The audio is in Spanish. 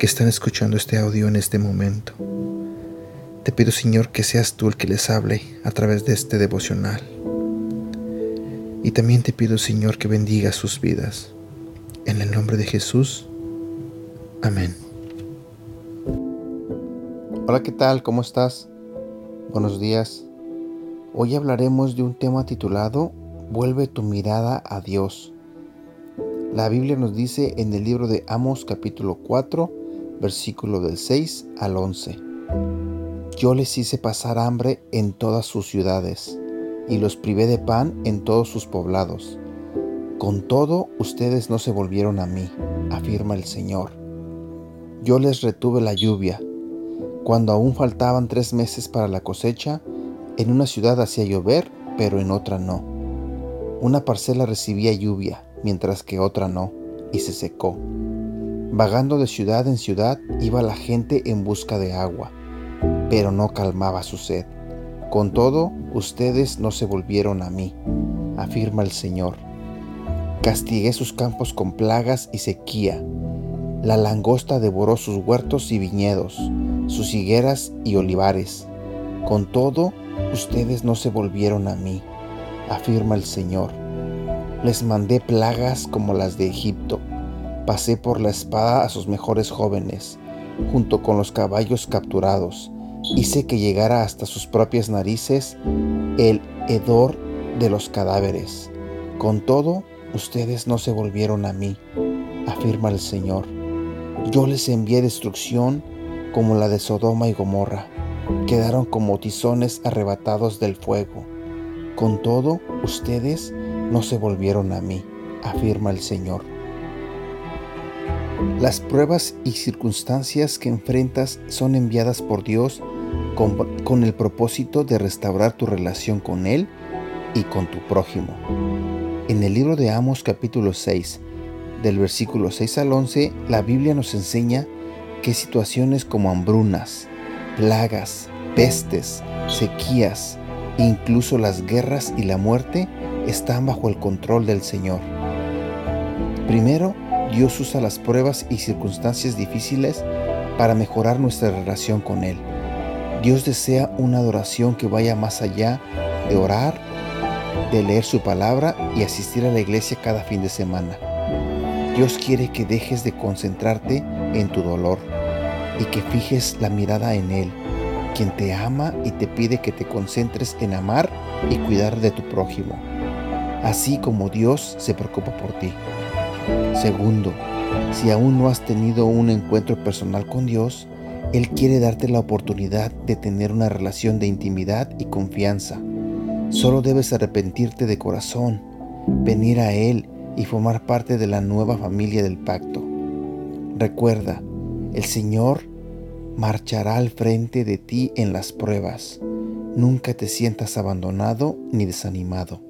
que están escuchando este audio en este momento. Te pido, Señor, que seas tú el que les hable a través de este devocional. Y también te pido, Señor, que bendiga sus vidas. En el nombre de Jesús. Amén. Hola, ¿qué tal? ¿Cómo estás? Buenos días. Hoy hablaremos de un tema titulado Vuelve tu mirada a Dios. La Biblia nos dice en el libro de Amos capítulo 4, versículo del 6 al 11. Yo les hice pasar hambre en todas sus ciudades y los privé de pan en todos sus poblados. Con todo, ustedes no se volvieron a mí, afirma el Señor. Yo les retuve la lluvia cuando aún faltaban tres meses para la cosecha, en una ciudad hacía llover, pero en otra no. Una parcela recibía lluvia, mientras que otra no, y se secó. Vagando de ciudad en ciudad iba la gente en busca de agua, pero no calmaba su sed. Con todo, ustedes no se volvieron a mí, afirma el Señor. Castigué sus campos con plagas y sequía. La langosta devoró sus huertos y viñedos sus higueras y olivares. Con todo, ustedes no se volvieron a mí, afirma el Señor. Les mandé plagas como las de Egipto. Pasé por la espada a sus mejores jóvenes, junto con los caballos capturados. Hice que llegara hasta sus propias narices el hedor de los cadáveres. Con todo, ustedes no se volvieron a mí, afirma el Señor. Yo les envié destrucción como la de Sodoma y Gomorra, quedaron como tizones arrebatados del fuego. Con todo, ustedes no se volvieron a mí, afirma el Señor. Las pruebas y circunstancias que enfrentas son enviadas por Dios con, el propósito de restaurar tu relación con Él y con tu prójimo. En el libro de Amos capítulo 6, del versículo 6 al 11, la Biblia nos enseña que situaciones como hambrunas, plagas, pestes, sequías, incluso las guerras y la muerte están bajo el control del Señor. Primero, Dios usa las pruebas y circunstancias difíciles para mejorar nuestra relación con Él. Dios desea una adoración que vaya más allá de orar, de leer su palabra y asistir a la iglesia cada fin de semana. Dios quiere que dejes de concentrarte en tu dolor y que fijes la mirada en Él, quien te ama y te pide que te concentres en amar y cuidar de tu prójimo, así como Dios se preocupa por ti. Segundo, si aún no has tenido un encuentro personal con Dios, Él quiere darte la oportunidad de tener una relación de intimidad y confianza. Solo debes arrepentirte de corazón, venir a Él y formar parte de la nueva familia del pacto. Recuerda, el Señor marchará al frente de ti en las pruebas. Nunca te sientas abandonado ni desanimado.